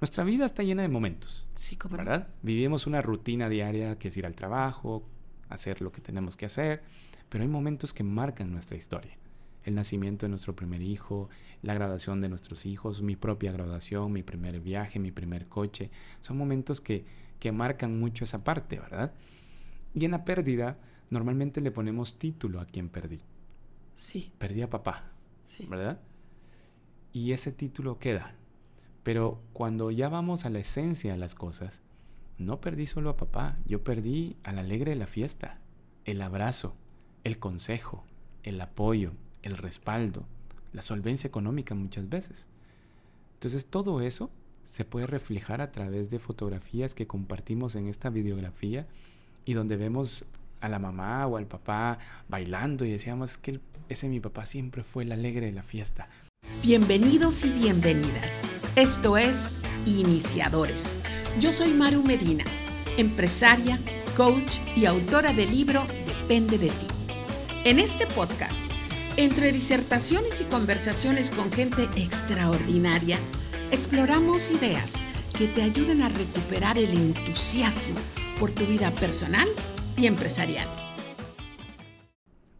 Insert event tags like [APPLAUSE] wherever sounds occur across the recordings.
Nuestra vida está llena de momentos. Sí, como ¿Verdad? Vivimos una rutina diaria que es ir al trabajo, hacer lo que tenemos que hacer, pero hay momentos que marcan nuestra historia. El nacimiento de nuestro primer hijo, la graduación de nuestros hijos, mi propia graduación, mi primer viaje, mi primer coche, son momentos que, que marcan mucho esa parte, ¿verdad? Y en la pérdida, normalmente le ponemos título a quien perdí. Sí, Perdí a papá, sí. ¿verdad? Y ese título queda. Pero cuando ya vamos a la esencia de las cosas, no perdí solo a papá, yo perdí al alegre de la fiesta, el abrazo, el consejo, el apoyo, el respaldo, la solvencia económica muchas veces. Entonces todo eso se puede reflejar a través de fotografías que compartimos en esta videografía y donde vemos a la mamá o al papá bailando y decíamos que ese mi papá siempre fue el alegre de la fiesta. Bienvenidos y bienvenidas. Esto es Iniciadores. Yo soy Maru Medina, empresaria, coach y autora del libro Depende de ti. En este podcast, entre disertaciones y conversaciones con gente extraordinaria, exploramos ideas que te ayuden a recuperar el entusiasmo por tu vida personal y empresarial.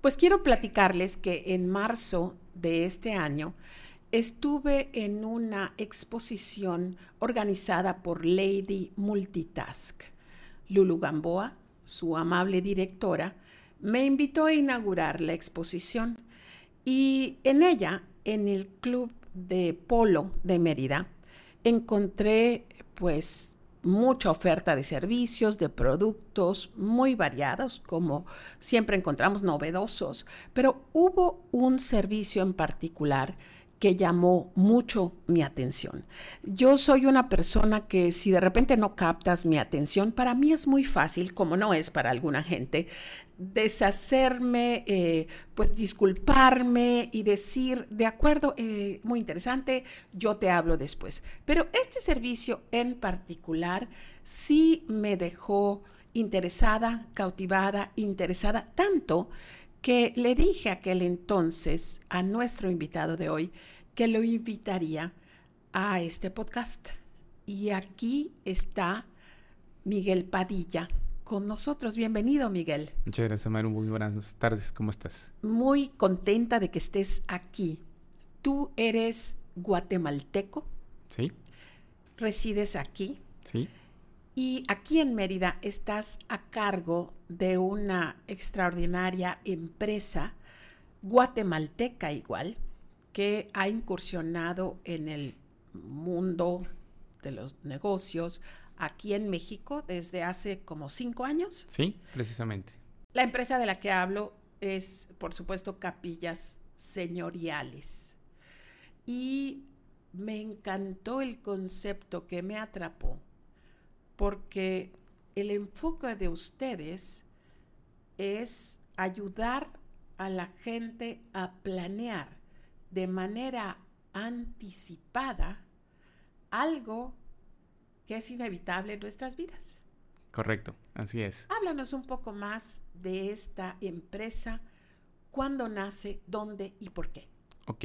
Pues quiero platicarles que en marzo de este año estuve en una exposición organizada por Lady Multitask. Lulu Gamboa, su amable directora, me invitó a inaugurar la exposición y en ella, en el Club de Polo de Mérida, encontré pues mucha oferta de servicios, de productos muy variados, como siempre encontramos novedosos, pero hubo un servicio en particular que llamó mucho mi atención. Yo soy una persona que si de repente no captas mi atención, para mí es muy fácil, como no es para alguna gente, deshacerme, eh, pues disculparme y decir, de acuerdo, eh, muy interesante, yo te hablo después. Pero este servicio en particular sí me dejó interesada, cautivada, interesada, tanto que le dije aquel entonces a nuestro invitado de hoy que lo invitaría a este podcast. Y aquí está Miguel Padilla con nosotros. Bienvenido, Miguel. Muchas gracias, Maru. Muy buenas tardes. ¿Cómo estás? Muy contenta de que estés aquí. Tú eres guatemalteco, ¿Sí? resides aquí ¿Sí? y aquí en Mérida estás a cargo de una extraordinaria empresa guatemalteca igual que ha incursionado en el mundo de los negocios aquí en México desde hace como cinco años. Sí, precisamente. La empresa de la que hablo es, por supuesto, Capillas Señoriales. Y me encantó el concepto que me atrapó, porque el enfoque de ustedes es ayudar a la gente a planear de manera anticipada algo que es inevitable en nuestras vidas. Correcto, así es. Háblanos un poco más de esta empresa, cuándo nace, dónde y por qué. Ok.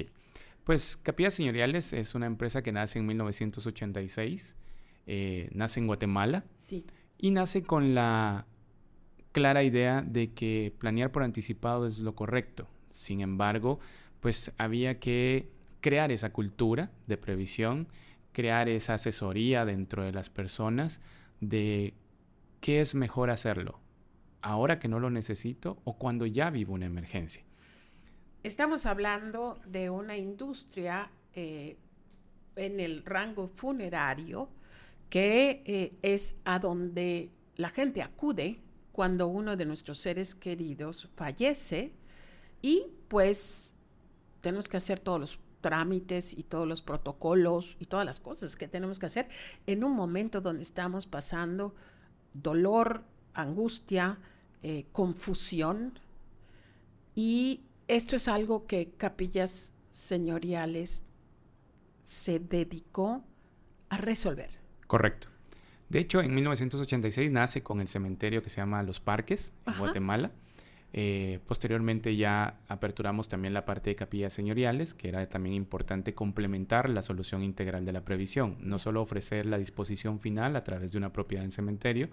Pues Capillas Señoriales es una empresa que nace en 1986. eh, nace en Guatemala Sí, y nace con la clara idea de que planear por anticipado es lo correcto. Sin embargo, pues había que crear esa cultura de previsión, crear esa asesoría dentro de las personas de qué es mejor hacerlo, ahora que no lo necesito o cuando ya vivo una emergencia. estamos hablando de una industria eh, en el rango funerario que eh, es a donde la gente acude cuando uno de nuestros seres queridos fallece y pues tenemos que hacer todos los trámites y todos los protocolos y todas las cosas que tenemos que hacer en un momento donde estamos pasando dolor, angustia, eh, confusión. Y esto es algo que Capillas Señoriales se dedicó a resolver. Correcto. De hecho, en 1986 nace con el cementerio que se llama Los Parques, en Ajá. Guatemala. Eh, posteriormente ya aperturamos también la parte de capillas señoriales, que era también importante complementar la solución integral de la previsión, no solo ofrecer la disposición final a través de una propiedad en cementerio,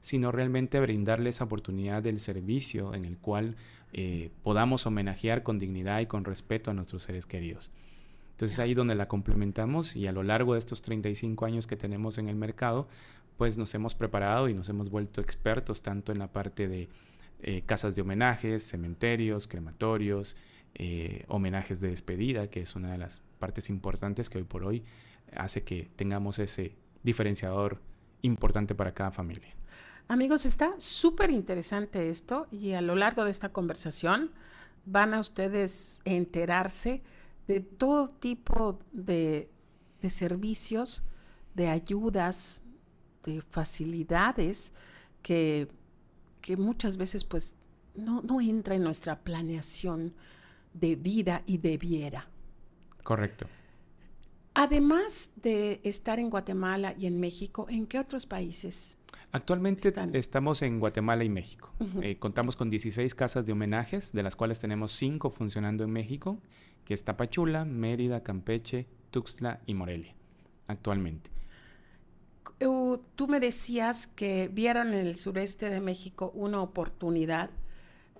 sino realmente brindarle esa oportunidad del servicio en el cual eh, podamos homenajear con dignidad y con respeto a nuestros seres queridos. Entonces ahí donde la complementamos y a lo largo de estos 35 años que tenemos en el mercado, pues nos hemos preparado y nos hemos vuelto expertos tanto en la parte de eh, casas de homenajes, cementerios, crematorios, eh, homenajes de despedida, que es una de las partes importantes que hoy por hoy hace que tengamos ese diferenciador importante para cada familia. Amigos, está súper interesante esto y a lo largo de esta conversación van a ustedes enterarse de todo tipo de, de servicios, de ayudas, de facilidades que que muchas veces pues no, no entra en nuestra planeación de vida y debiera. Correcto. Además de estar en Guatemala y en México, ¿en qué otros países? Actualmente estamos en Guatemala y México. Eh, contamos con 16 casas de homenajes, de las cuales tenemos 5 funcionando en México, que es Tapachula, Mérida, Campeche, Tuxtla y Morelia, actualmente tú me decías que vieron en el sureste de México una oportunidad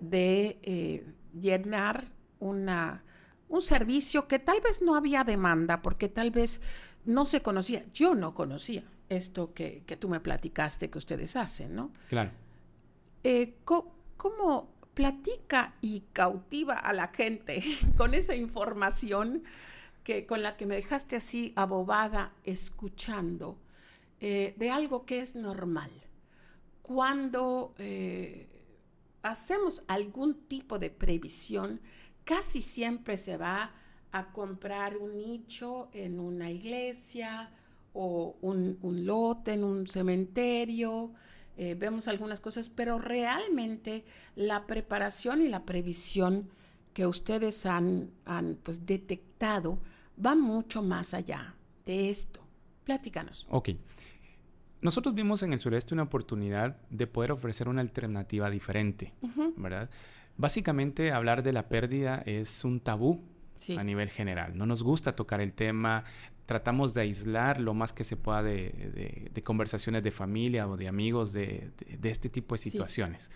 de eh, llenar una, un servicio que tal vez no había demanda, porque tal vez no se conocía. Yo no conocía esto que, tú me platicaste que ustedes hacen, ¿no? Claro. Eh, ¿Cómo platica y cautiva a la gente [LAUGHS] con esa información que, con la que me dejaste así abobada escuchando? Eh, de algo que es normal. Cuando eh, hacemos algún tipo de previsión, casi siempre se va a comprar un nicho en una iglesia o un, lote en un cementerio. Eh, vemos algunas cosas, pero realmente la preparación y la previsión que ustedes han, han pues, detectado va mucho más allá de esto. Platícanos. Ok. Nosotros vimos en el sureste una oportunidad de poder ofrecer una alternativa diferente, ¿verdad? Básicamente hablar de la pérdida es un tabú a nivel general. No nos gusta tocar el tema, tratamos de aislar lo más que se pueda de, conversaciones de familia o de amigos de, este tipo de situaciones.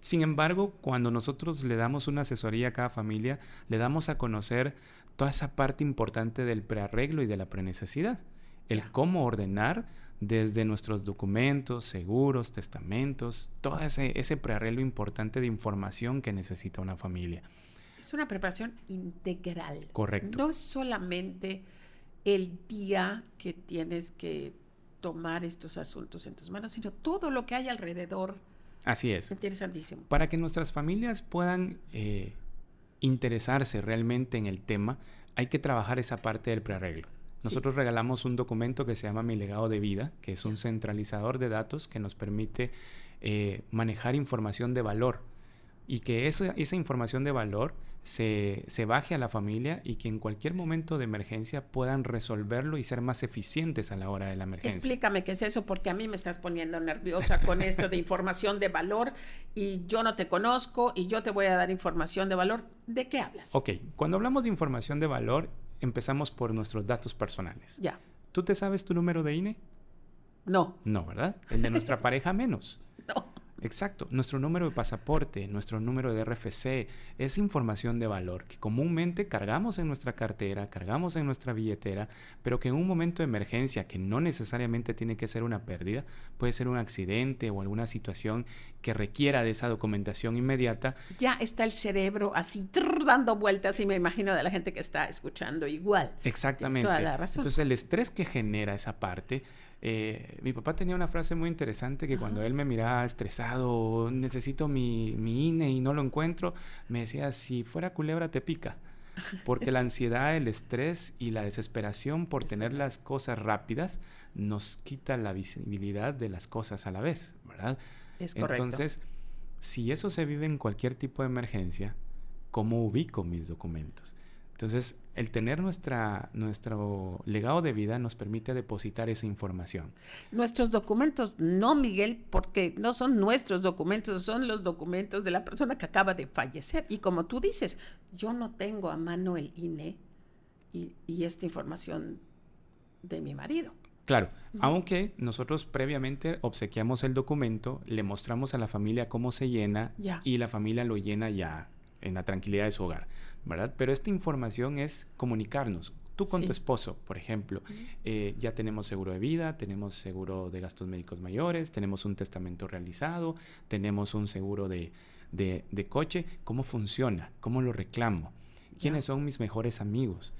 Sin embargo, cuando nosotros le damos una asesoría a cada familia, le damos a conocer toda esa parte importante del prearreglo y de la prenecesidad. El cómo ordenar desde nuestros documentos, seguros, testamentos, todo ese, ese prearreglo importante de información que necesita una familia. Es una preparación integral. Correcto. No solamente el día que tienes que tomar estos asuntos en tus manos, sino todo lo que hay alrededor. Así es. Interesantísimo. Para que nuestras familias puedan eh, interesarse realmente en el tema, hay que trabajar esa parte del prearreglo. Nosotros regalamos un documento que se llama Mi legado de vida, que es un centralizador de datos que nos permite eh, manejar información de valor y que esa, esa información de valor se, se, baje a la familia y que en cualquier momento de emergencia puedan resolverlo y ser más eficientes a la hora de la emergencia. Explícame qué es eso, porque a mí me estás poniendo nerviosa con esto de información de valor y yo no te conozco y yo te voy a dar información de valor. ¿De qué hablas? Ok, cuando hablamos de información de valor empezamos por nuestros datos personales. Ya. ¿Tú te sabes tu número de INE? No. No, ¿verdad? El de nuestra [LAUGHS] pareja menos. No. Exacto. Nuestro número de pasaporte, nuestro número de RFC, es información de valor que comúnmente cargamos en nuestra cartera, cargamos en nuestra billetera, pero que en un momento de emergencia, que no necesariamente tiene que ser una pérdida, puede ser un accidente o alguna situación que requiera de esa documentación inmediata. Ya está el cerebro así dando vueltas y me imagino de la gente que está escuchando igual. Exactamente. Toda la razón. Entonces el estrés que genera esa parte eh, mi papá tenía una frase muy interesante que cuando él me miraba estresado, necesito mi, mi, INE y no lo encuentro, me decía, si fuera culebra te pica. Porque la ansiedad, el estrés y la desesperación por tener las cosas rápidas nos quita la visibilidad de las cosas a la vez, ¿verdad? Es correcto. Entonces, si eso se vive en cualquier tipo de emergencia, ¿cómo ubico mis documentos? Entonces, el tener nuestra, nuestro legado de vida nos permite depositar esa información. Nuestros documentos, no, Miguel, porque no son nuestros documentos, son los documentos de la persona que acaba de fallecer. Y como tú dices, yo no tengo a mano el INE y, y esta información de mi marido. Claro, aunque nosotros previamente obsequiamos el documento, le mostramos a la familia cómo se llena y la familia lo llena ya en la tranquilidad de su hogar, ¿verdad? Pero esta información es comunicarnos. Tú con tu esposo, por ejemplo, eh, ya tenemos seguro de vida, tenemos seguro de gastos médicos mayores, tenemos un testamento realizado, tenemos un seguro de, de, coche. ¿Cómo funciona? ¿Cómo lo reclamo? ¿Quiénes son mis mejores amigos?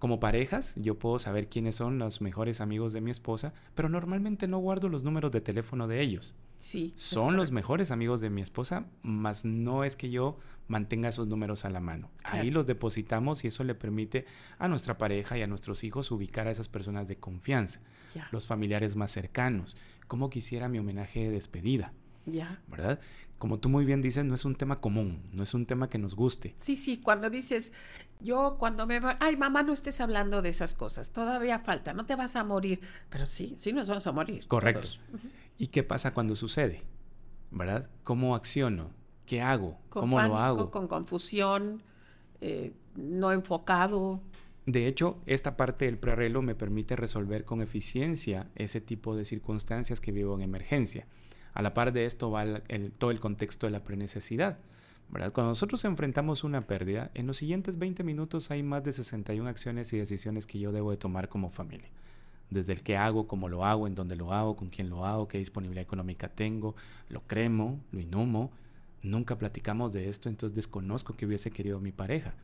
Como parejas, yo puedo saber quiénes son los mejores amigos de mi esposa, pero normalmente no guardo los números de teléfono de ellos. Sí. Son los mejores amigos de mi esposa, mas no es que yo mantenga esos números a la mano. Ahí los depositamos y eso le permite a nuestra pareja y a nuestros hijos ubicar a esas personas de confianza, los familiares más cercanos. Como quisiera mi homenaje de despedida. Ya. ¿Verdad? Como tú muy bien dices, no es un tema común, no es un tema que nos guste. Sí, sí, cuando dices, yo cuando me va, ay mamá, no estés hablando de esas cosas, todavía falta, no te vas a morir, pero sí, sí nos vamos a morir. Correcto. ¿Y qué pasa cuando sucede? ¿Verdad? ¿Cómo acciono? ¿Qué hago? ¿Cómo lo hago? Con confusión, eh, no enfocado. De hecho, esta parte del prearreglo me permite resolver con eficiencia ese tipo de circunstancias que vivo en emergencia. A la par de esto va todo el contexto de la prenecesidad. ¿verdad? Cuando nosotros enfrentamos una pérdida, en los siguientes 20 minutos hay más de 61 acciones y decisiones que yo debo de tomar como familia. Desde el qué hago, cómo lo hago, en dónde lo hago, con quién lo hago, qué disponibilidad económica tengo, lo cremo, lo inhumo. Nunca platicamos de esto, entonces desconozco que hubiese querido mi pareja.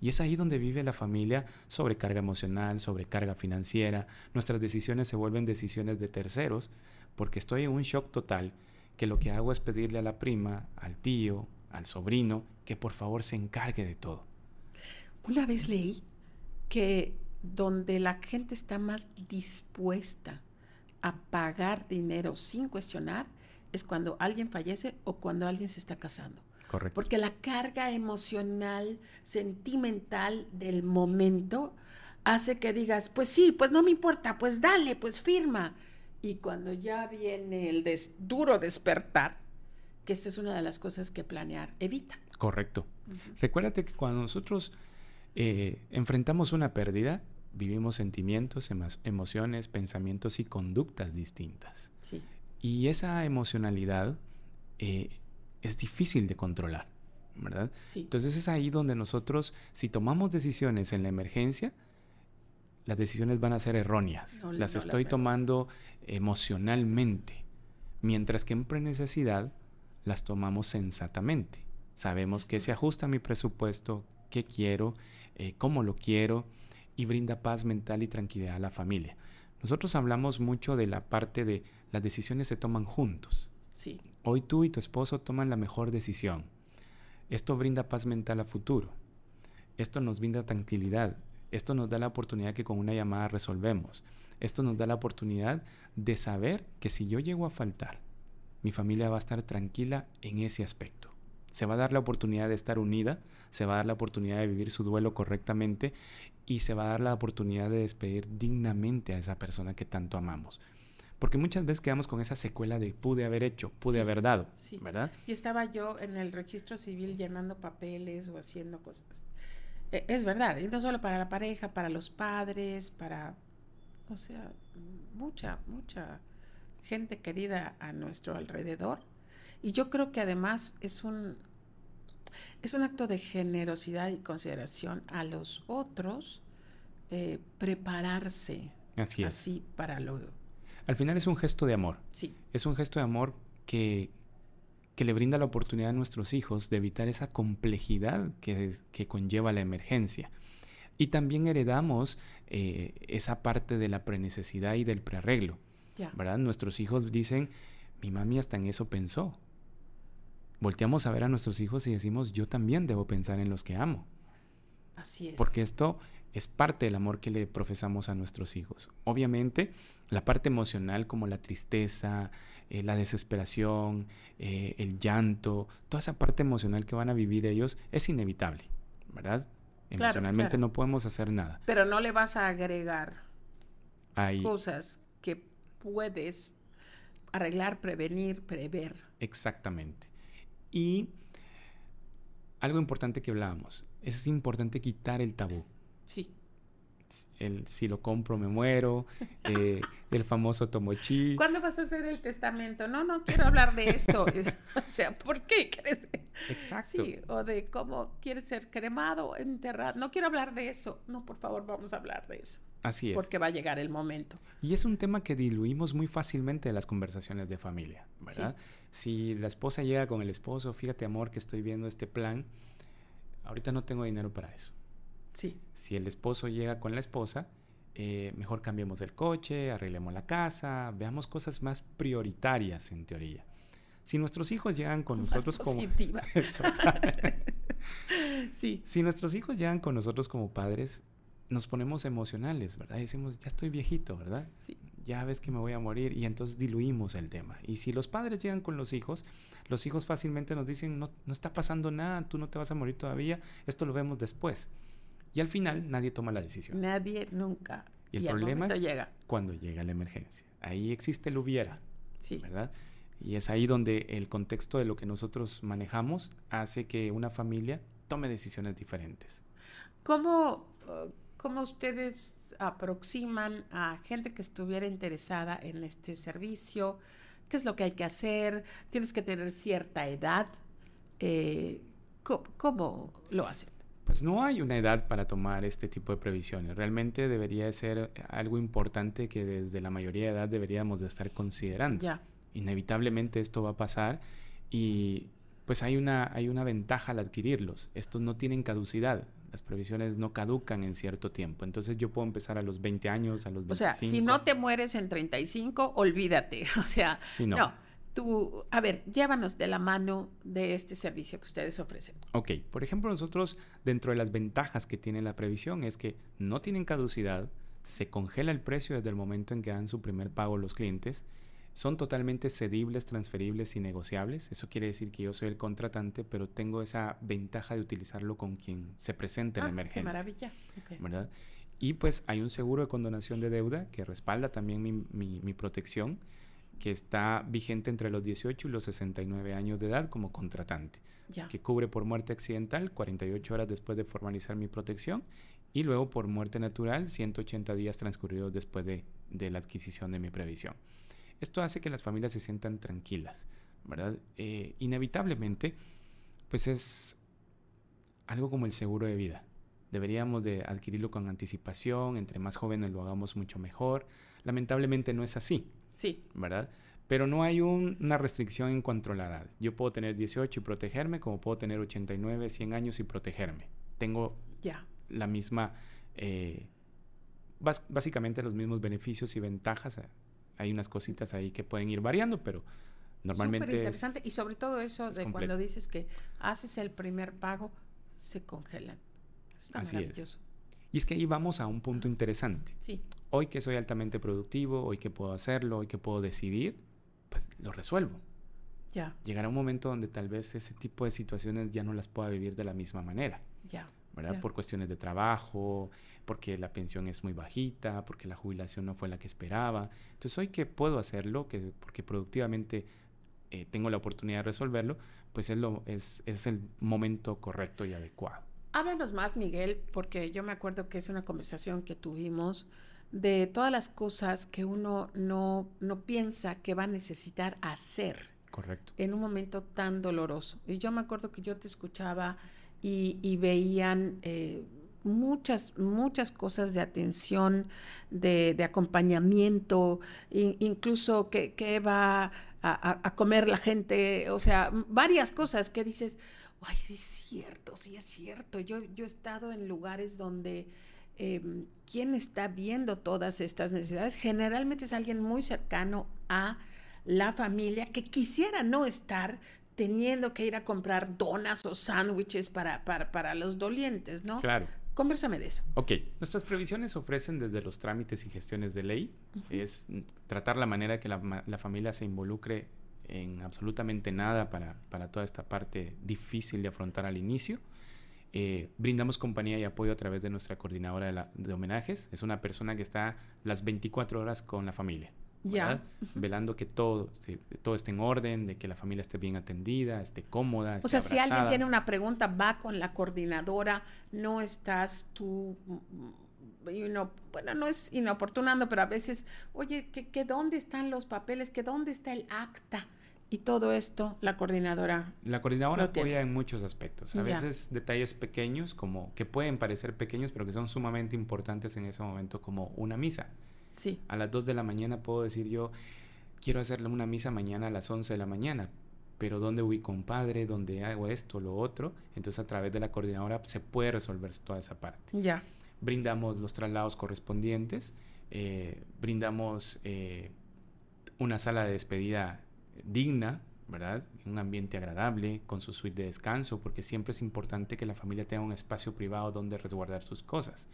Y es ahí donde vive la familia sobrecarga emocional, sobrecarga financiera. Nuestras decisiones se vuelven decisiones de terceros porque estoy en un shock total que lo que hago es pedirle a la prima, al tío, al sobrino, que por favor se encargue de todo. Una vez leí que donde la gente está más dispuesta a pagar dinero sin cuestionar es cuando alguien fallece o cuando alguien se está casando. Correcto. Porque la carga emocional, sentimental del momento hace que digas, pues sí, pues no me importa, pues dale, pues firma. Y cuando ya viene el duro despertar, que esta es una de las cosas que planear evita. Correcto. Recuérdate que cuando nosotros eh, enfrentamos una pérdida, vivimos sentimientos, emociones, pensamientos y conductas distintas. Sí. Y esa emocionalidad eh, es difícil de controlar, ¿verdad? Sí. Entonces es ahí donde nosotros, si tomamos decisiones en la emergencia, las decisiones van a ser erróneas. las estoy tomando emocionalmente. Mientras que en prenecesidad las tomamos sensatamente. Sabemos que se ajusta a mi presupuesto, qué quiero, eh, cómo lo quiero y brinda paz mental y tranquilidad a la familia. Nosotros hablamos mucho de la parte de las decisiones se toman juntos. Sí. Hoy tú y tu esposo toman la mejor decisión. Esto brinda paz mental a futuro. Esto nos brinda tranquilidad. Esto nos da la oportunidad que con una llamada resolvemos. Esto nos da la oportunidad de saber que si yo llego a faltar, mi familia va a estar tranquila en ese aspecto. Se va a dar la oportunidad de estar unida, se va a dar la oportunidad de vivir su duelo correctamente y se va a dar la oportunidad de despedir dignamente a esa persona que tanto amamos. Porque muchas veces quedamos con esa secuela de pude haber hecho, pude haber dado, ¿verdad? Y estaba yo en el registro civil llenando papeles o haciendo cosas e, es verdad, y no solo para la pareja, para los padres, para, o sea, mucha, mucha gente querida a nuestro alrededor. Y yo creo que además es un, es un acto de generosidad y consideración a los otros eh, prepararse así, así para lo... Al final es un gesto de amor. Sí. Es un gesto de amor que, que le brinda la oportunidad a nuestros hijos de evitar esa complejidad que, conlleva la emergencia. Y también heredamos eh, esa parte de la prenecesidad y del prearreglo. ¿verdad? Nuestros hijos dicen, mi mami hasta en eso pensó. Volteamos a ver a nuestros hijos y decimos, yo también debo pensar en los que amo. Así es. Porque esto es parte del amor que le profesamos a nuestros hijos. Obviamente, la parte emocional como la tristeza, eh, la desesperación, eh, el llanto, toda esa parte emocional que van a vivir ellos es inevitable, ¿verdad? Emocionalmente no podemos hacer nada. Pero no le vas a agregar cosas que puedes arreglar, prevenir, prever. Exactamente. Y algo importante que hablábamos, es importante quitar el tabú. Sí. El si lo compro me muero, [LAUGHS] eh, el famoso tomochi. ¿Cuándo vas a hacer el testamento? No, no quiero hablar de eso. [LAUGHS] o sea, ¿por qué quieres? Exacto. Sí, o de cómo quieres ser cremado, enterrado. No quiero hablar de eso. No, por favor, vamos a hablar de eso. Así es. Porque va a llegar el momento. Y es un tema que diluimos muy fácilmente en las conversaciones de familia, ¿verdad? Si la esposa llega con el esposo, fíjate amor que estoy viendo este plan, ahorita no tengo dinero para eso. Sí. Si el esposo llega con la esposa, eh, mejor cambiemos el coche, arreglemos la casa, veamos cosas más prioritarias en teoría. Si nuestros hijos llegan con nosotros como... [LAUGHS] [LAUGHS] sí. Si nuestros hijos llegan con nosotros como padres, nos ponemos emocionales, ¿verdad? Y decimos, ya estoy viejito, ¿verdad? Sí. Ya ves que me voy a morir y entonces diluimos el tema. Y si los padres llegan con los hijos, los hijos fácilmente nos dicen, no, no está pasando nada, tú no te vas a morir todavía, esto lo vemos después. Y al final nadie toma la decisión. Nadie nunca. Y el problema es llega. cuando llega la emergencia. Ahí existe el hubiera, sí. ¿verdad? Y es ahí donde el contexto de lo que nosotros manejamos hace que una familia tome decisiones diferentes. ¿Cómo, ¿Cómo ustedes aproximan a gente que estuviera interesada en este servicio? ¿Qué es lo que hay que hacer? ¿Tienes que tener cierta edad? Eh, ¿cómo, lo hacen? Pues no hay una edad para tomar este tipo de previsiones. Realmente debería ser algo importante que desde la mayoría de edad deberíamos de estar considerando. Ya. Inevitablemente esto va a pasar y pues hay una, hay una ventaja al adquirirlos. Estos no tienen caducidad las previsiones no caducan en cierto tiempo. Entonces yo puedo empezar a los 20 años, a los 25. O sea, si no te mueres en 35, olvídate. [LAUGHS] O sea, no. Tú, a ver, llévanos de la mano de este servicio que ustedes ofrecen. Ok, por ejemplo, nosotros dentro de las ventajas que tiene la previsión es que no tienen caducidad, se congela el precio desde el momento en que dan su primer pago los clientes son totalmente cedibles, transferibles y negociables. Eso quiere decir que yo soy el contratante, pero tengo esa ventaja de utilizarlo con quien se presente en ah, emergencia. Qué maravilla. ¿Verdad? Y pues hay un seguro de condonación de deuda que respalda también mi, mi, protección, que está vigente entre los 18 y los 69 años de edad como contratante, que cubre por muerte accidental 48 horas después de formalizar mi protección y luego por muerte natural 180 días transcurridos después de, de la adquisición de mi previsión. Esto hace que las familias se sientan tranquilas, ¿verdad? Eh, inevitablemente, pues es algo como el seguro de vida. Deberíamos de adquirirlo con anticipación, entre más jóvenes lo hagamos mucho mejor. Lamentablemente no es así. Sí. ¿Verdad? Pero no hay una restricción en cuanto a la edad. Yo puedo tener 18 y protegerme, como puedo tener 89, 100 años y protegerme. Tengo la misma, eh, básicamente los mismos beneficios y ventajas hay unas cositas ahí que pueden ir variando, pero normalmente. Súper interesante. y sobre todo eso de cuando dices que haces el primer pago, se congelan. Está Así maravilloso. Es. Y es que ahí vamos a un punto interesante. Sí. Hoy que soy altamente productivo, hoy que puedo hacerlo, hoy que puedo decidir, pues lo resuelvo. Ya. Llegará un momento donde tal vez ese tipo de situaciones ya no las pueda vivir de la misma manera. Ya. ¿Verdad? Por cuestiones de trabajo, porque la pensión es muy bajita, porque la jubilación no fue la que esperaba. Entonces hoy que puedo hacerlo, que porque productivamente eh, tengo la oportunidad de resolverlo, pues es, lo, es, es el momento correcto y adecuado. Háblanos más, Miguel, porque yo me acuerdo que es una conversación que tuvimos de todas las cosas que uno no, no piensa que va a necesitar hacer. Correcto. En un momento tan doloroso. Y yo me acuerdo que yo te escuchaba y, veían eh, muchas, muchas cosas de atención, de, acompañamiento, incluso qué va a, comer la gente, o sea, varias cosas que dices, ay, sí es cierto, sí es cierto. Yo, yo he estado en lugares donde... Em, ¿Quién está viendo todas estas necesidades? Generalmente es alguien muy cercano a la familia que quisiera no estar, teniendo que ir a comprar donas o sándwiches para, para, los dolientes, ¿no? Claro. Conversame de eso. Ok, nuestras previsiones ofrecen desde los trámites y gestiones de ley, es tratar la manera que la, la, familia se involucre en absolutamente nada para, para, toda esta parte difícil de afrontar al inicio. Eh, brindamos compañía y apoyo a través de nuestra coordinadora de, la- de homenajes. Es una persona que está las 24 horas con la familia. Ya. Velando que todo, se- todo esté en orden, de que la familia esté bien atendida, esté cómoda. O sea, si alguien tiene una pregunta, va con la coordinadora, no estás tú, mm, you know, bueno, no es inoportunando, pero a veces, oye, ¿que, que dónde están los papeles? ¿Que dónde está el acta? Y todo esto, la coordinadora. La coordinadora apoya en muchos aspectos. A Ya. veces detalles pequeños, como que pueden parecer pequeños, pero que son sumamente importantes en ese momento, como una misa. Sí, A las 2 de la mañana puedo decir yo, quiero hacerle una misa mañana a las 11 de la mañana, pero ¿dónde ubico un padre? ¿Dónde hago esto, lo otro? Entonces a través de la coordinadora se puede resolver toda esa parte. ya. Brindamos los traslados correspondientes, eh, brindamos eh, una sala de despedida digna, ¿verdad? Un ambiente agradable, con su suite de descanso, porque siempre es importante que la familia tenga un espacio privado donde resguardar sus cosas.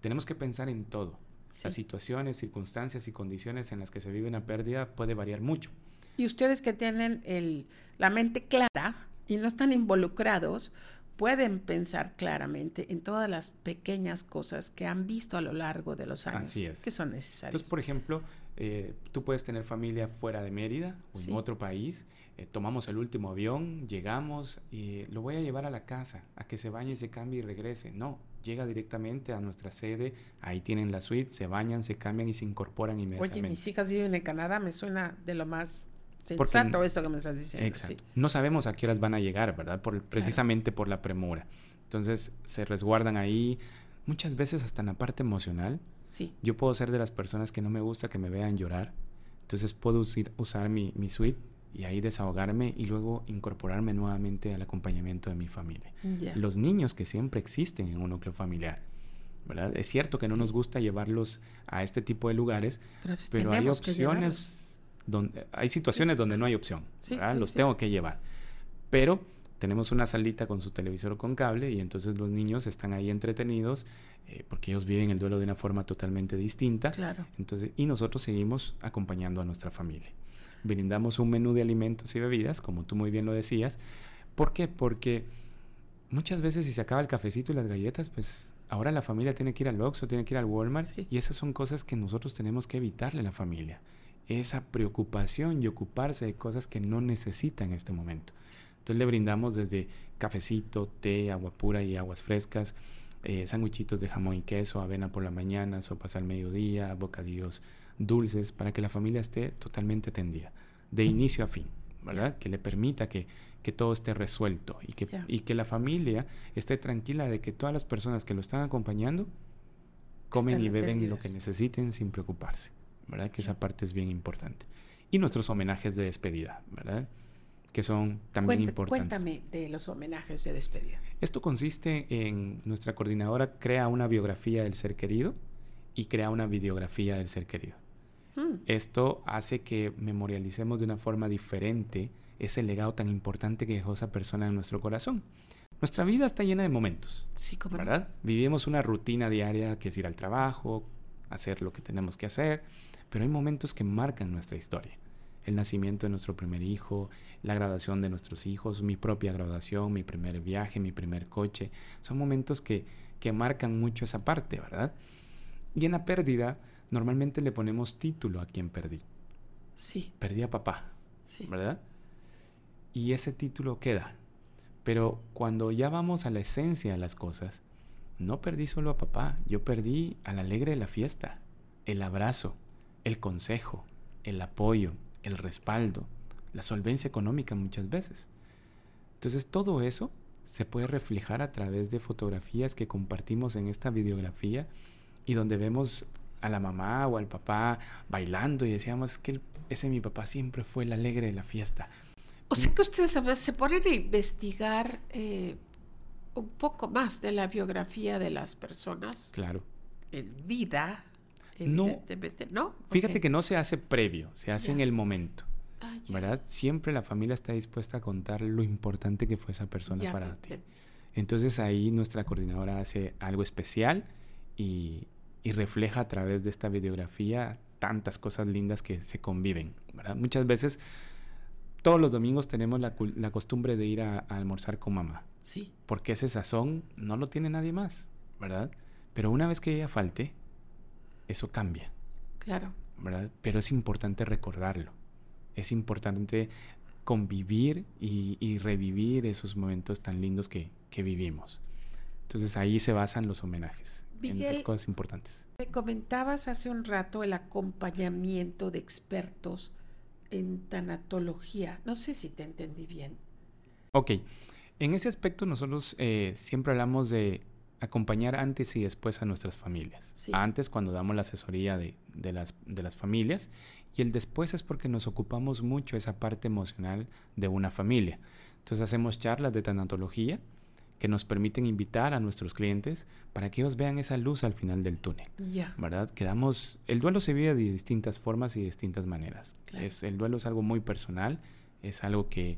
Tenemos que pensar en todo. Sí. Las situaciones, circunstancias y condiciones en las que se vive una pérdida puede variar mucho. Y ustedes que tienen el, la mente clara y no están involucrados, pueden pensar claramente en todas las pequeñas cosas que han visto a lo largo de los años Así es. que son necesarias. Entonces, por ejemplo, eh, tú puedes tener familia fuera de Mérida o Sí. en otro país. eh, tomamos el último avión, llegamos y lo voy a llevar a la casa, a que se bañe, se cambie y regrese. No, llega directamente a nuestra sede, ahí tienen la suite, se bañan, se cambian y se incorporan inmediatamente. Oye, mis hijas viven en Canadá, me suena de lo más Porque- sensato esto que me estás diciendo. Exacto. No sabemos a qué horas van a llegar, ¿verdad? Por, precisamente por la premura. Entonces se resguardan ahí, muchas veces hasta en la parte emocional. Sí, sí. Yo puedo ser de las personas que no me gusta que me vean llorar. Entonces puedo usir- usar mi, mi suite y ahí desahogarme y luego incorporarme nuevamente al acompañamiento de mi familia. Ya. Los niños que siempre existen en un núcleo familiar. ¿verdad? Es cierto que no Sí. nos gusta llevarlos a este tipo de lugares, Pero, pues, pero hay opciones donde hay situaciones donde no hay opción, Sí, sí, Los sí. tengo que llevar. Pero tenemos una salita con su televisor con cable y entonces los niños están ahí entretenidos eh, porque ellos viven el duelo de una forma totalmente distinta. Claro. Entonces, y nosotros seguimos acompañando a nuestra familia. Brindamos un menú de alimentos y bebidas, como tú muy bien lo decías. ¿Por qué? Porque muchas veces si se acaba el cafecito y las galletas, pues ahora la familia tiene que ir al Oxxo, tiene que ir al Walmart Sí. y esas son cosas que nosotros tenemos que evitarle a la familia. Esa preocupación y ocuparse de cosas que no necesita en este momento. Entonces le brindamos desde cafecito, té, agua pura y aguas frescas, eh, de jamón y queso, avena por la mañana, sopas al mediodía, bocadillos dulces, para que la familia esté totalmente tendida, de inicio a fin, ¿verdad? Que le permita que, que todo esté resuelto y que, y que la familia esté tranquila de que todas las personas que lo están acompañando comen Están y beben lo que necesiten sin preocuparse, ¿verdad? Que esa parte es bien importante. Y nuestros homenajes de despedida, ¿verdad? Que son también importantes. Cuéntame de los homenajes de despedida. Esto consiste en nuestra coordinadora crea una biografía del ser querido y crea una videografía del ser querido. Mm, Esto hace que memorialicemos de una forma diferente ese legado tan importante que dejó esa persona en nuestro corazón. Nuestra vida está llena de momentos, Sí, como. ¿verdad? Vivimos una rutina diaria que es ir al trabajo, hacer lo que tenemos que hacer, pero hay momentos que marcan nuestra historia. El nacimiento de nuestro primer hijo, la graduación de nuestros hijos, mi propia graduación, mi primer viaje, mi primer coche, son momentos que, que marcan mucho esa parte, ¿verdad? Y en la pérdida, normalmente le ponemos título a quien perdí. Sí, Perdí a papá, sí. ¿verdad? Y ese título queda. Pero cuando ya vamos a la esencia de las cosas, no perdí solo a papá, yo perdí al alegre de la fiesta, el abrazo, el consejo, el apoyo, el respaldo, la solvencia económica muchas veces. Entonces todo eso se puede reflejar a través de fotografías que compartimos en esta videografía y donde vemos a la mamá o al papá bailando y decíamos que ese mi papá siempre fue el alegre de la fiesta. O sea que ustedes a veces se ponen a investigar eh, un poco más de la biografía de las personas Claro. en vida. No. Evidentemente, ¿no? Fíjate Ok. que no se hace previo, se hace en el momento, Ah, ¿verdad? Siempre la familia está dispuesta a contar lo importante que fue esa persona para ti. Entonces ahí nuestra coordinadora hace algo especial y, y refleja a través de esta videografía tantas cosas lindas que se conviven, ¿verdad? Muchas veces todos los domingos tenemos la, la costumbre de ir a, a almorzar con mamá. Sí, Porque ese sazón no lo tiene nadie más, ¿verdad? Pero una vez que ella falte, eso cambia, claro. ¿verdad? Pero es importante recordarlo. Es importante convivir y, y revivir esos momentos tan lindos que, que vivimos. Entonces ahí se basan los homenajes, en esas Miguel, cosas importantes. Me comentabas hace un rato el acompañamiento de expertos en tanatología. No sé si te entendí bien. Ok, en ese aspecto nosotros eh, siempre hablamos de acompañar antes y después a nuestras familias. Sí. Antes cuando damos la asesoría de, de las, de las familias y el después es porque nos ocupamos mucho esa parte emocional de una familia. Entonces hacemos charlas de tanatología que nos permiten invitar a nuestros clientes para que ellos vean esa luz al final del túnel. ¿verdad? Quedamos, el duelo se vive de distintas formas y de distintas maneras. Claro. Es, el duelo es algo muy personal, es algo que,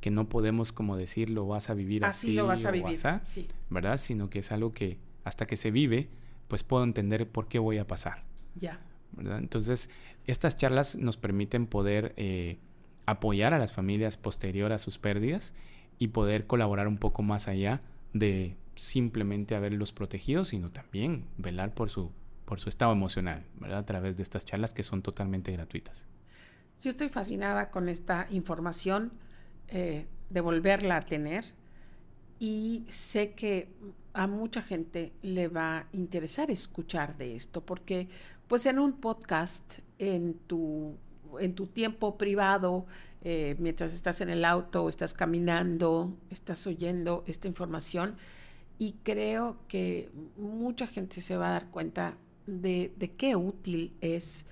que no podemos como decir lo vas a vivir así, así lo vas a vivir. Sí, ¿verdad? Sino que es algo que hasta que se vive, pues puedo entender por qué voy a pasar, ya, ¿verdad? Entonces, estas charlas nos permiten poder eh, apoyar a las familias posterior a sus pérdidas y poder colaborar un poco más allá de simplemente haberlos protegido, sino también velar por su, por su estado emocional, ¿verdad? A través de estas charlas que son totalmente gratuitas. Yo estoy fascinada con esta información, eh, de volverla a tener y sé que a mucha gente le va a interesar escuchar de esto, porque pues en un podcast, en tu, en tu tiempo privado, eh, mientras estás en el auto o estás caminando, estás oyendo esta información y creo que mucha gente se va a dar cuenta de, de qué útil es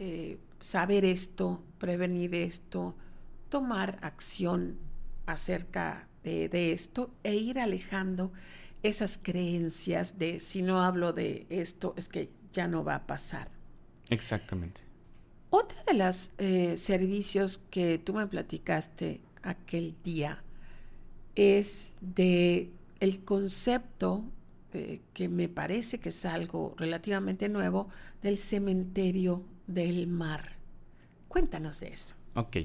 eh, saber esto, prevenir esto, tomar acción acerca de, de esto e ir alejando esas creencias de si no hablo de esto es que ya no va a pasar. Exactamente. Otra de los eh, servicios que tú me platicaste aquel día es de el concepto eh, que me parece que es algo relativamente nuevo del cementerio del mar. Cuéntanos de eso. Ok.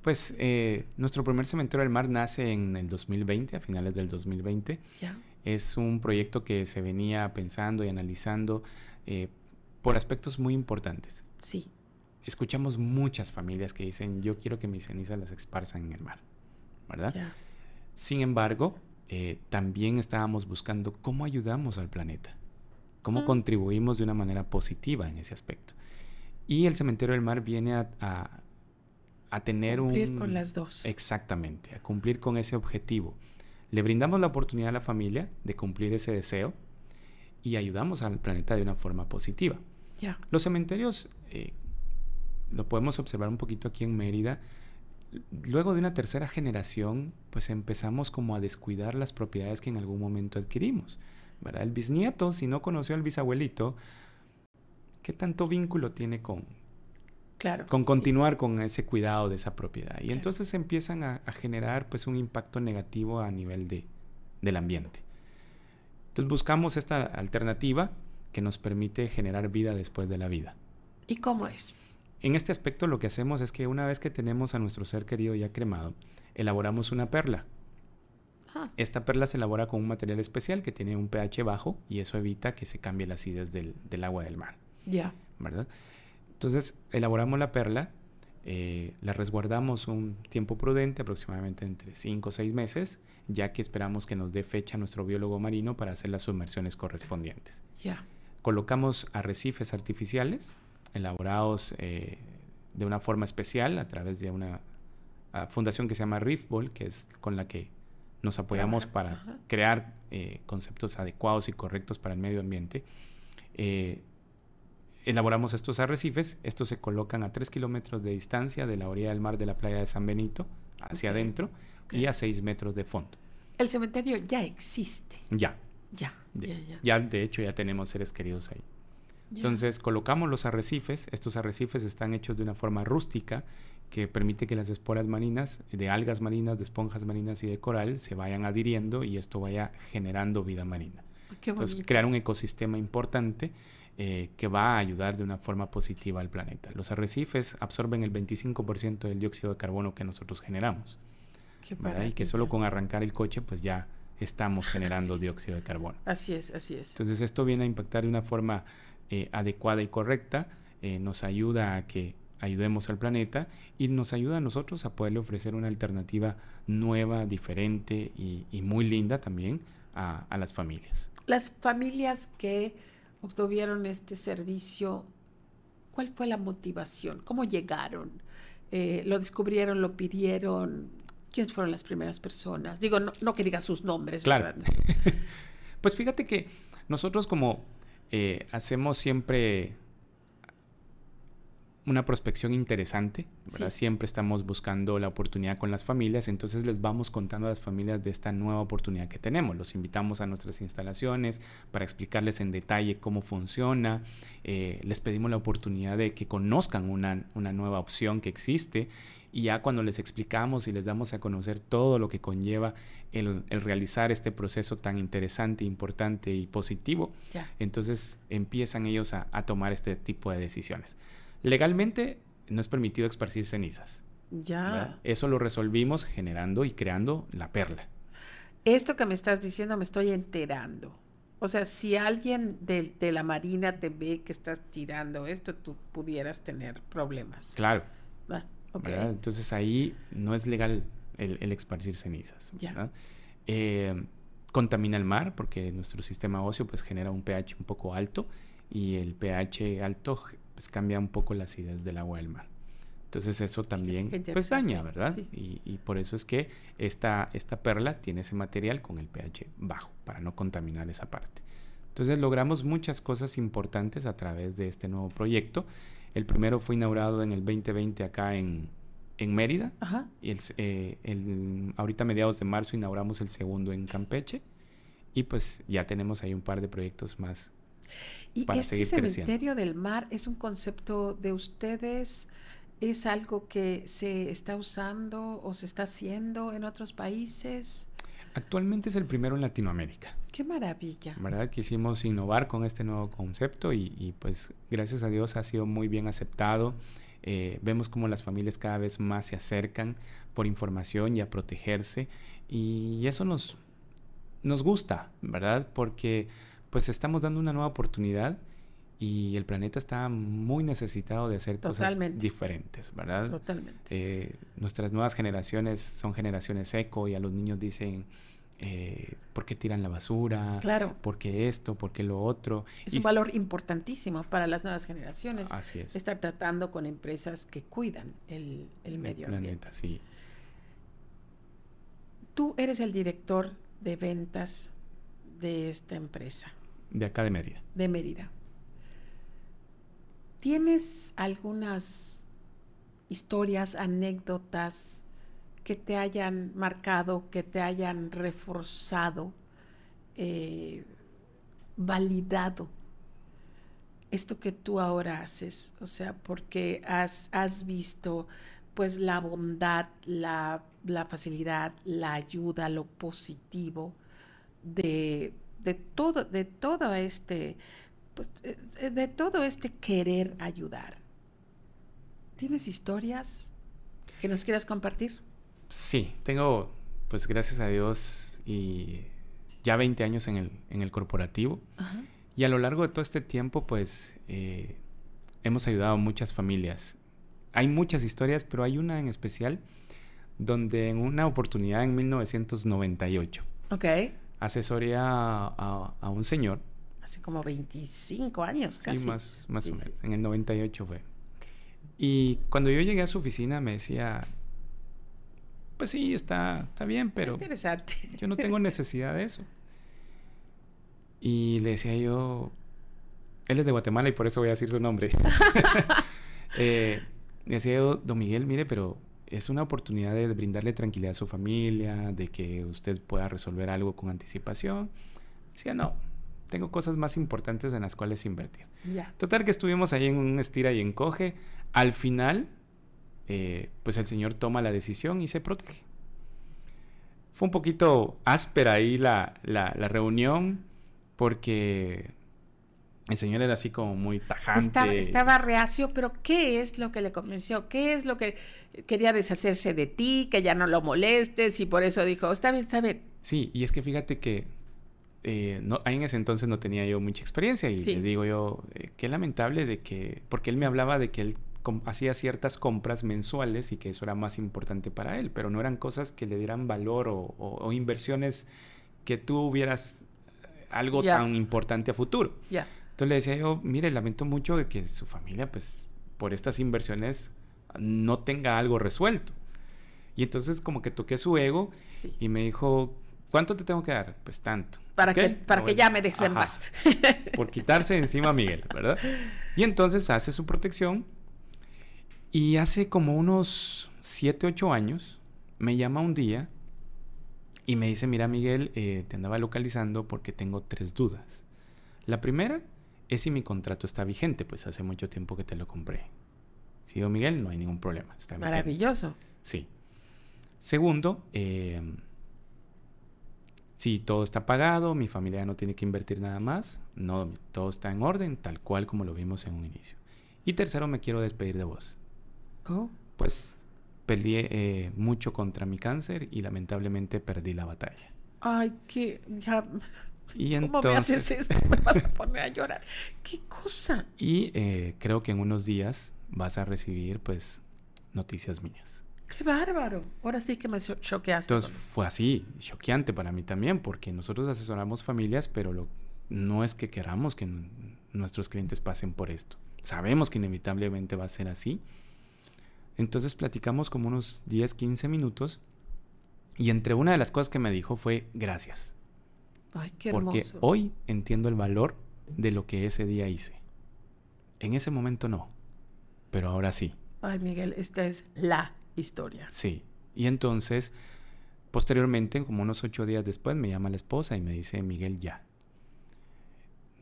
Pues eh, nuestro primer cementerio del mar nace en el 2020, a finales del 2020. ¿Ya? Es un proyecto que se venía pensando y analizando por aspectos muy importantes. Sí, Escuchamos muchas familias que dicen, yo quiero que mis cenizas las esparzan en el mar, ¿verdad? Sin embargo, eh, también estábamos buscando cómo ayudamos al planeta, cómo contribuimos de una manera positiva en ese aspecto. Y el cementerio del mar viene a, a- a tener Cumplir un... con las dos. Exactamente, a cumplir con ese objetivo. Le brindamos la oportunidad a la familia de cumplir ese deseo y ayudamos al planeta de una forma positiva. Los cementerios, eh, lo podemos observar un poquito aquí en Mérida, luego de una tercera generación, pues empezamos como a descuidar las propiedades que en algún momento adquirimos. ¿verdad? El bisnieto, si no conoció al bisabuelito, ¿qué tanto vínculo tiene con, claro. con sí. continuar con ese cuidado de esa propiedad? Y Claro. entonces empiezan a, a generar pues un impacto negativo a nivel de, del ambiente. Entonces buscamos esta alternativa que nos permite generar vida después de la vida. ¿Y cómo es? En este aspecto lo que hacemos es que una vez que tenemos a nuestro ser querido ya cremado, elaboramos una perla. Ah, Esta perla se elabora con un material especial que tiene un pH bajo y eso evita que se cambie la acidez del, del agua del mar, ya, ¿verdad? Entonces elaboramos la perla, eh, la resguardamos un tiempo prudente, aproximadamente entre 5 o 6 meses, ya que esperamos que nos dé fecha nuestro biólogo marino para hacer las sumersiones correspondientes. ya. Colocamos arrecifes artificiales elaborados eh, de una forma especial a través de una ah, fundación que se llama Reefball, que es con la que nos apoyamos para ajá. crear eh, conceptos adecuados y correctos para el medio ambiente. Eh, elaboramos estos arrecifes, estos se colocan a 3 kilómetros de distancia de la orilla del mar de la playa de San Benito hacia adentro y a 6 metros de fondo. El cementerio ya existe. Ya, Ya, ya, ya. ya de hecho ya tenemos seres queridos ahí. Entonces colocamos los arrecifes. Estos arrecifes están hechos de una forma rústica que permite que las esporas marinas, de algas marinas, de esponjas marinas y de coral, se vayan adhiriendo y esto vaya generando vida marina. Qué Entonces crear un ecosistema importante eh, que va a ayudar de una forma positiva al planeta. Los arrecifes absorben el 25% del dióxido de carbono que nosotros generamos. y que solo con arrancar el coche, pues ya estamos [LAUGHS] generando dióxido de carbono. Así es, así es. Entonces esto viene a impactar de una forma eh, adecuada y correcta, eh, nos ayuda a que ayudemos al planeta y nos ayuda a nosotros a poderle ofrecer una alternativa nueva, diferente y, muy linda también a, las familias. Las familias que obtuvieron este servicio, ¿cuál fue la motivación? ¿Cómo llegaron? Eh, ¿Lo descubrieron? ¿Lo pidieron? ¿Quiénes fueron las primeras personas? Digo, no, que diga sus nombres. Claro. [LAUGHS] pues fíjate que nosotros como eh, hacemos siempre una prospección interesante, Siempre estamos buscando la oportunidad con las familias, entonces les vamos contando a las familias de esta nueva oportunidad que tenemos. Los invitamos a nuestras instalaciones para explicarles en detalle cómo funciona. Eh, les pedimos la oportunidad de que conozcan una, una nueva opción que existe y ya cuando les explicamos y les damos a conocer todo lo que conlleva el, realizar este proceso tan interesante, importante y positivo, entonces empiezan ellos a, tomar este tipo de decisiones. Legalmente no es permitido esparcir cenizas. Ya. Eso lo resolvimos generando y creando la perla. Esto que me estás diciendo me estoy enterando. O sea, si alguien de, de, la Marina te ve que estás tirando esto, tú pudieras tener problemas. Claro. Entonces ahí no es legal el, el esparcir cenizas. Eh, contamina el mar porque nuestro sistema óseo pues genera un pH un poco alto y el pH alto pues cambia un poco las acidez del agua del mar. Entonces eso también pues daña, ¿verdad? Y, y, por eso es que esta, esta perla tiene ese material con el pH bajo para no contaminar esa parte. Entonces logramos muchas cosas importantes a través de este nuevo proyecto el primero fue inaugurado en el 2020 acá en, en Mérida. Ajá. Y el, eh, el, ahorita a mediados de marzo inauguramos el segundo en Campeche. Y pues ya tenemos ahí un par de proyectos más ¿Y para este cementerio del mar es un concepto de ustedes? ¿Es algo que se está usando o se está haciendo en otros países? Actualmente es el primero en Latinoamérica. Qué maravilla. ¿Verdad? Quisimos innovar con este nuevo concepto y, pues gracias a Dios ha sido muy bien aceptado. Eh, vemos como las familias cada vez más se acercan por información y a protegerse y eso nos, nos gusta, ¿verdad? Porque pues estamos dando una nueva oportunidad y el planeta está muy necesitado de hacer cosas diferentes, ¿verdad? Totalmente. Eh, nuestras nuevas generaciones son generaciones eco y a los niños dicen, eh, ¿por qué tiran la basura? Claro. ¿Por qué esto? ¿Por qué lo otro? Es un valor importantísimo para las nuevas generaciones. Así es. Estar tratando con empresas que cuidan el, el medio el planeta, sí. Tú eres el director de ventas de esta empresa. De acá de Mérida. De Mérida. ¿Tienes algunas historias, anécdotas que te hayan marcado, que te hayan reforzado, eh, validado esto que tú ahora haces? O sea, porque has, has visto pues la bondad, la, facilidad, la ayuda, lo positivo de, de todo, de todo este pues, eh, de todo este querer ayudar. ¿Tienes historias que nos quieras compartir? Sí, tengo, pues gracias a Dios, y ya 20 años en el, corporativo. Y a lo largo de todo este tiempo, pues eh, hemos ayudado a muchas familias. Hay muchas historias, pero hay una en especial donde en una oportunidad en 1998 okay. asesoré a un señor hace como 25 años casi. Sí, más, más o menos. En el 98 fue. Y cuando yo llegué a su oficina me decía, pues sí, está, está bien, pero Interesante. yo no tengo necesidad de eso. Y le decía yo, él es de Guatemala y por eso voy a decir su nombre. [LAUGHS] [LAUGHS] eh, le decía yo, don Miguel, mire, pero es una oportunidad de brindarle tranquilidad a su familia, de que usted pueda resolver algo con anticipación. Decía, no, tengo cosas más importantes en las cuales invertir. Total que estuvimos ahí en un estira y encoge. Al final, eh, pues el señor toma la decisión y se protege. Fue un poquito áspera ahí la, la, reunión porque El señor era así como muy tajante. Estaba, estaba, reacio, pero ¿qué es lo que le convenció? ¿Qué es lo que quería deshacerse de ti, que ya no lo molestes y por eso dijo, está bien, está bien? Sí, y es que fíjate que eh, no, en ese entonces no tenía yo mucha experiencia y le digo yo, eh, qué lamentable de que, porque él me hablaba de que él hacía ciertas compras mensuales y que eso era más importante para él, pero no eran cosas que le dieran valor o, inversiones que tú hubieras eh, algo tan importante a futuro. Entonces le decía yo, mire, lamento mucho de que su familia, pues, por estas inversiones no tenga algo resuelto. Y entonces como que toqué su ego y me dijo, ¿cuánto te tengo que dar? Pues tanto. Para que, para que ya me dejes en paz. Por quitarse encima a Miguel, ¿verdad? Y entonces hace su protección y hace como unos 7, 8 años me llama un día y me dice, mira Miguel, eh, te andaba localizando porque tengo tres dudas. La primera es si mi contrato está vigente, pues hace mucho tiempo que te lo compré. Si digo Miguel, no hay ningún problema. Está Maravilloso. Sí. Segundo, eh, si todo está pagado, mi familia no tiene que invertir nada más, no, todo está en orden, tal cual como lo vimos en un inicio. Y tercero, me quiero despedir de vos. Oh. Pues peleé eh, mucho contra mi cáncer y lamentablemente perdí la batalla. Ay, que ya... Y ¿Cómo me haces esto? Me vas a poner a llorar. ¿Qué cosa? Y eh, creo que en unos días vas a recibir, pues, noticias mías. ¡Qué bárbaro! Ahora sí que me choqueaste. Entonces fue así, choqueante para mí también, porque nosotros asesoramos familias, pero lo, no es que queramos que nuestros clientes pasen por esto. Sabemos que inevitablemente va a ser así, entonces platicamos como unos 10, 15 minutos y entre una de las cosas que me dijo fue gracias. Ay, qué hermoso. Porque hoy entiendo el valor de lo que ese día hice. En ese momento no, pero ahora sí. Ay, Miguel, esta es la historia. Sí. Y entonces, posteriormente, como unos ocho días después, me llama la esposa y me dice, Miguel, ya,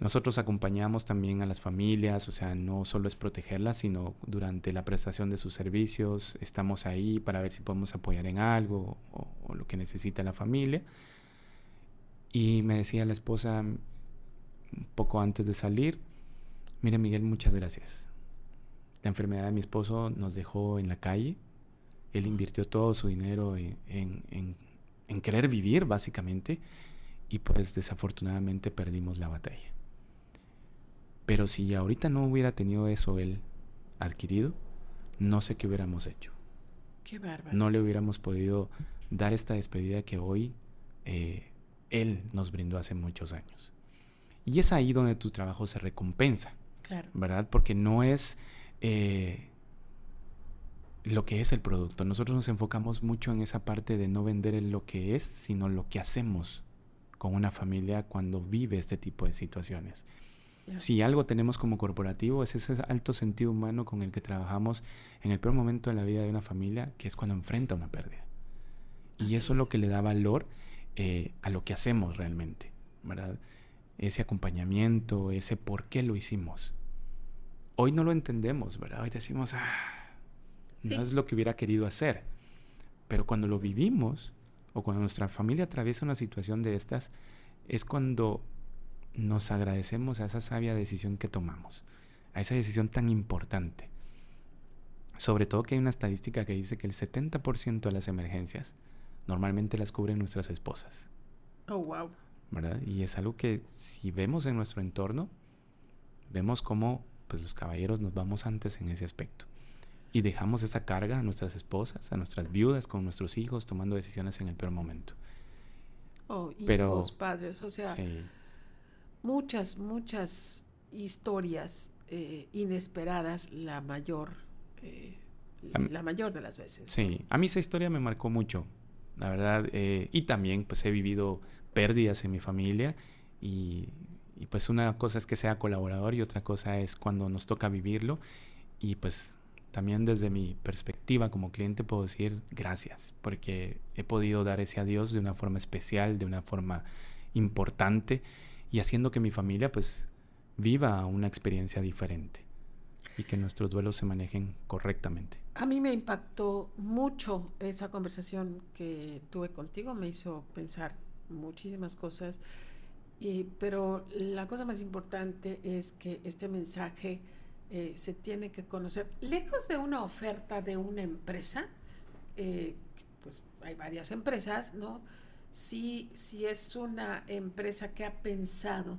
nosotros acompañamos también a las familias, o sea, no solo es protegerlas, sino durante la prestación de sus servicios, estamos ahí para ver si podemos apoyar en algo o, lo que necesita la familia. Y me decía la esposa un poco antes de salir, mire Miguel, muchas gracias. La enfermedad de mi esposo nos dejó en la calle, él invirtió todo su dinero en, en querer vivir, básicamente, y pues desafortunadamente perdimos la batalla. Pero si ahorita no hubiera tenido eso él adquirido, no sé qué hubiéramos hecho. Qué bárbaro. No le hubiéramos podido dar esta despedida que hoy eh, él nos brindó hace muchos años. Y es ahí donde tu trabajo se recompensa. Claro. ¿Verdad? Porque no es eh, lo que es el producto. Nosotros nos enfocamos mucho en esa parte de no vender lo que es, sino lo que hacemos con una familia cuando vive este tipo de situaciones. Si algo tenemos como corporativo es ese alto sentido humano con el que trabajamos en el peor momento de la vida de una familia, que es cuando enfrenta una pérdida. Y eso es lo que le da valor eh, a lo que hacemos realmente, ¿verdad? Ese acompañamiento, ese por qué lo hicimos. Hoy no lo entendemos, ¿verdad? Hoy decimos, ah, no es lo que hubiera querido hacer. Pero cuando lo vivimos, o cuando nuestra familia atraviesa una situación de estas, es cuando nos agradecemos a esa sabia decisión que tomamos, a esa decisión tan importante. Sobre todo que hay una estadística que dice que el 70% de las emergencias normalmente las cubren nuestras esposas. Oh, wow. ¿Verdad? Y es algo que si vemos en nuestro entorno, vemos cómo pues los caballeros nos vamos antes en ese aspecto. Y dejamos esa carga a nuestras esposas, a nuestras viudas, con nuestros hijos, tomando decisiones en el peor momento. Oh, hijos, Pero, padres, o sea, muchas, muchas historias eh, inesperadas, la mayor, eh, la mayor de las veces. Sí, a mí esa historia me marcó mucho, la verdad, eh, y también pues he vivido pérdidas en mi familia y, y, pues una cosa es que sea colaborador y otra cosa es cuando nos toca vivirlo y pues también desde mi perspectiva como cliente puedo decir gracias porque he podido dar ese adiós de una forma especial, de una forma importante y haciendo que mi familia pues viva una experiencia diferente y que nuestros duelos se manejen correctamente. A mí me impactó mucho esa conversación que tuve contigo, me hizo pensar muchísimas cosas Y, pero la cosa más importante es que este mensaje eh, se tiene que conocer. Lejos de una oferta de una empresa, eh, pues hay varias empresas, ¿no? Si, si es una empresa que ha pensado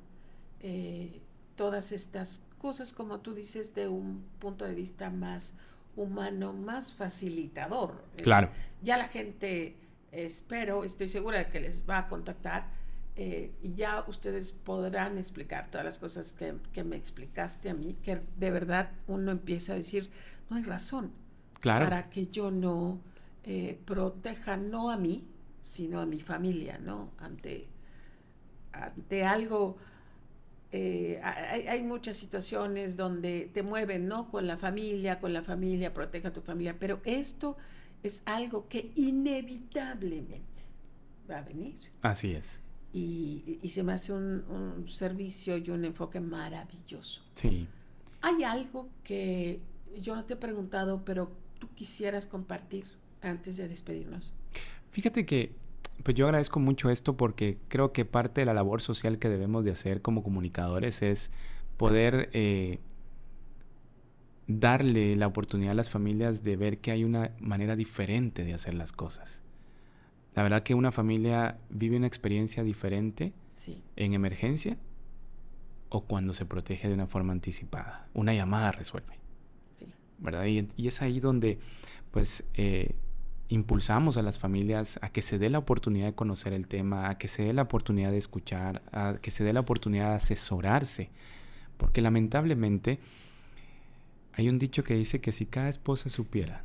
eh, todas estas cosas, como tú dices, de un punto de vista más humano, más facilitador. Claro. ya la gente, espero, estoy segura de que les va a contactar eh, y ya ustedes podrán explicar todas las cosas que, me explicaste a mí, que de verdad uno empieza a decir, no hay razón claro. para que yo no eh, proteja no a mí, sino a mi familia, ¿no? Ante, ante algo, eh, hay, hay, muchas situaciones donde te mueven, ¿no? Con la familia, con la familia, proteja a tu familia, pero esto es algo que inevitablemente va a venir. Así es y, se me hace un, servicio y un enfoque maravilloso. Sí. Hay algo que yo no te he preguntado, pero tú quisieras compartir antes de despedirnos. Fíjate que pues yo agradezco mucho esto porque creo que parte de la labor social que debemos de hacer como comunicadores es poder eh, darle la oportunidad a las familias de ver que hay una manera diferente de hacer las cosas. La verdad que una familia vive una experiencia diferente en emergencia o cuando se protege de una forma anticipada. Una llamada resuelve. ¿Verdad? Y, es ahí donde pues eh, impulsamos a las familias a que se dé la oportunidad de conocer el tema, a que se dé la oportunidad de escuchar, a que se dé la oportunidad de asesorarse. Porque lamentablemente hay un dicho que dice que si cada esposa supiera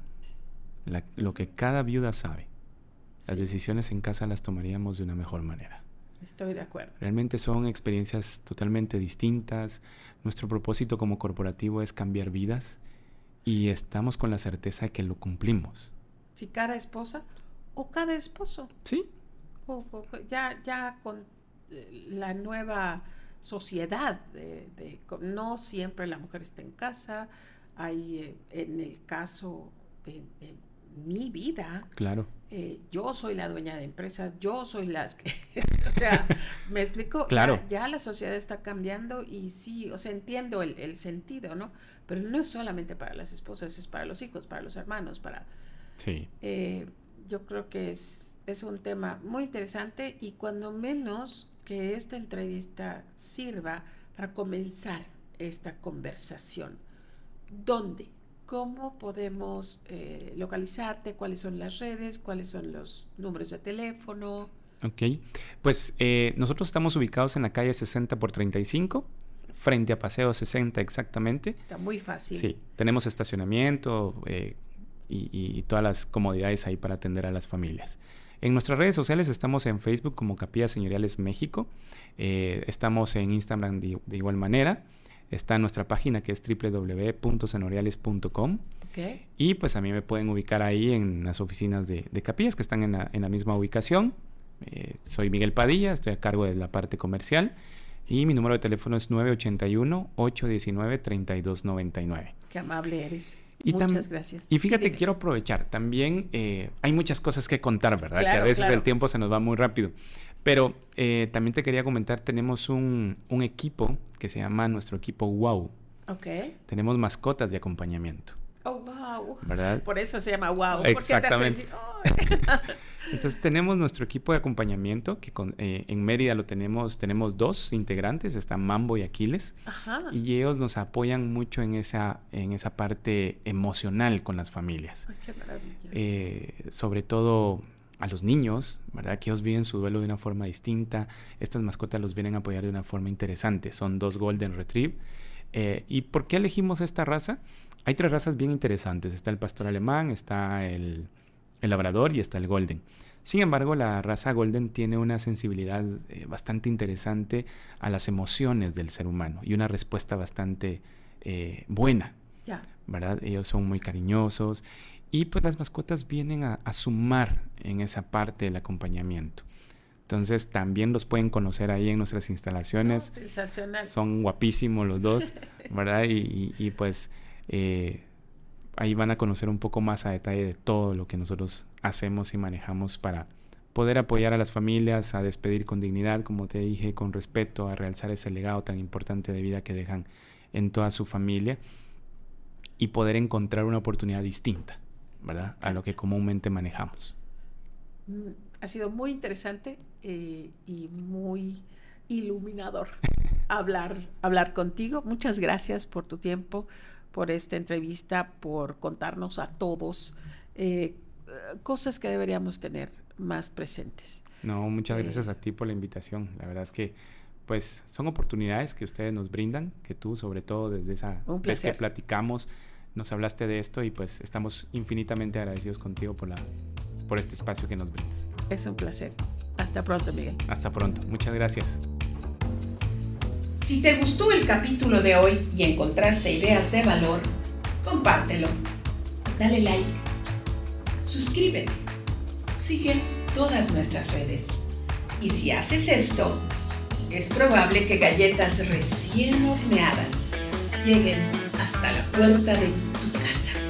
lo que cada viuda sabe, las decisiones en casa las tomaríamos de una mejor manera. Estoy de acuerdo. Realmente son experiencias totalmente distintas. Nuestro propósito como corporativo es cambiar vidas y estamos con la certeza de que lo cumplimos. Si cada esposa o cada esposo. Sí. ya, ya con eh, la nueva sociedad, de, no siempre la mujer está en casa. Hay, eh, en el caso de mi vida. Claro. Eh, yo soy la dueña de empresas, yo soy las que, [LAUGHS] o sea, me explico, claro. ya, la sociedad está cambiando y sí, o sea, entiendo el, sentido, ¿no? Pero no es solamente para las esposas, es para los hijos, para los hermanos, para... Sí. Eh, yo creo que es, es un tema muy interesante y cuando menos que esta entrevista sirva para comenzar esta conversación. ¿Dónde? ¿Cómo podemos eh, localizarte? ¿Cuáles son las redes? ¿Cuáles son los números de teléfono? Ok, pues eh, nosotros estamos ubicados en la calle 60 por 35, frente a Paseo 60 exactamente. Está muy fácil. Sí, tenemos estacionamiento eh, y, y, todas las comodidades ahí para atender a las familias. En nuestras redes sociales estamos en Facebook como Capillas Señoriales México, estamos en Instagram de, de igual manera. Está en nuestra página que es www.senoriales.com. Y pues a mí me pueden ubicar ahí en las oficinas de, Capillas que están en la, misma ubicación. Eh, soy Miguel Padilla, estoy a cargo de la parte comercial. Y mi número de teléfono es 981-819-3299. Qué amable eres. Muchas gracias. Y fíjate, quiero aprovechar. También eh, hay muchas cosas que contar, ¿verdad? que a veces el tiempo se nos va muy rápido. Pero eh, también te quería comentar, tenemos un, un, equipo que se llama nuestro equipo WOW. Ok. Tenemos mascotas de acompañamiento. Oh, wow. ¿Verdad? Por eso se llama WOW. Exactamente. [LAUGHS] [LAUGHS] Entonces tenemos nuestro equipo de acompañamiento, que con, eh, en Mérida lo tenemos, tenemos dos integrantes, están Mambo y Aquiles, Ajá. y ellos nos apoyan mucho en esa, en esa parte emocional con las familias. Ay, qué maravilla. Eh, sobre todo a los niños, ¿verdad? Que ellos viven su duelo de una forma distinta. Estas mascotas los vienen a apoyar de una forma interesante. Son dos Golden Retrieve. Eh, ¿Y por qué elegimos esta raza? Hay tres razas bien interesantes. Está el pastor alemán, está el, labrador y está el golden. Sin embargo, la raza golden tiene una sensibilidad eh, bastante interesante a las emociones del ser humano y una respuesta bastante eh, buena. Ya. ¿Verdad? Ellos son muy cariñosos y pues las mascotas vienen a, sumar en esa parte del acompañamiento. Entonces también los pueden conocer ahí en nuestras instalaciones. sensacional. Son guapísimos los dos, [LAUGHS] ¿verdad? Y, pues eh, ahí van a conocer un poco más a detalle de todo lo que nosotros hacemos y manejamos para, poder apoyar a las familias a despedir con dignidad, como te dije, con respeto, a realzar ese legado tan importante de vida que dejan en toda su familia y poder encontrar una oportunidad distinta, ¿verdad? A lo que comúnmente manejamos. Mm, ha sido muy interesante eh, y muy iluminador [LAUGHS] hablar, hablar contigo. Muchas gracias por tu tiempo, por esta entrevista, por contarnos a todos eh, cosas que deberíamos tener más presentes. No, muchas gracias eh, a ti por la invitación. La verdad es que pues son oportunidades que ustedes nos brindan, que tú sobre todo desde esa vez que platicamos nos hablaste de esto y pues estamos infinitamente agradecidos contigo por la por este espacio que nos brindas. Es un placer. Hasta pronto, Miguel. Hasta pronto. Muchas gracias. Si te gustó el capítulo de hoy y encontraste ideas de valor, compártelo. Dale like. Suscríbete. Sigue todas nuestras redes. Y si haces esto, es probable que galletas recién horneadas lleguen hasta la puerta de tu casa.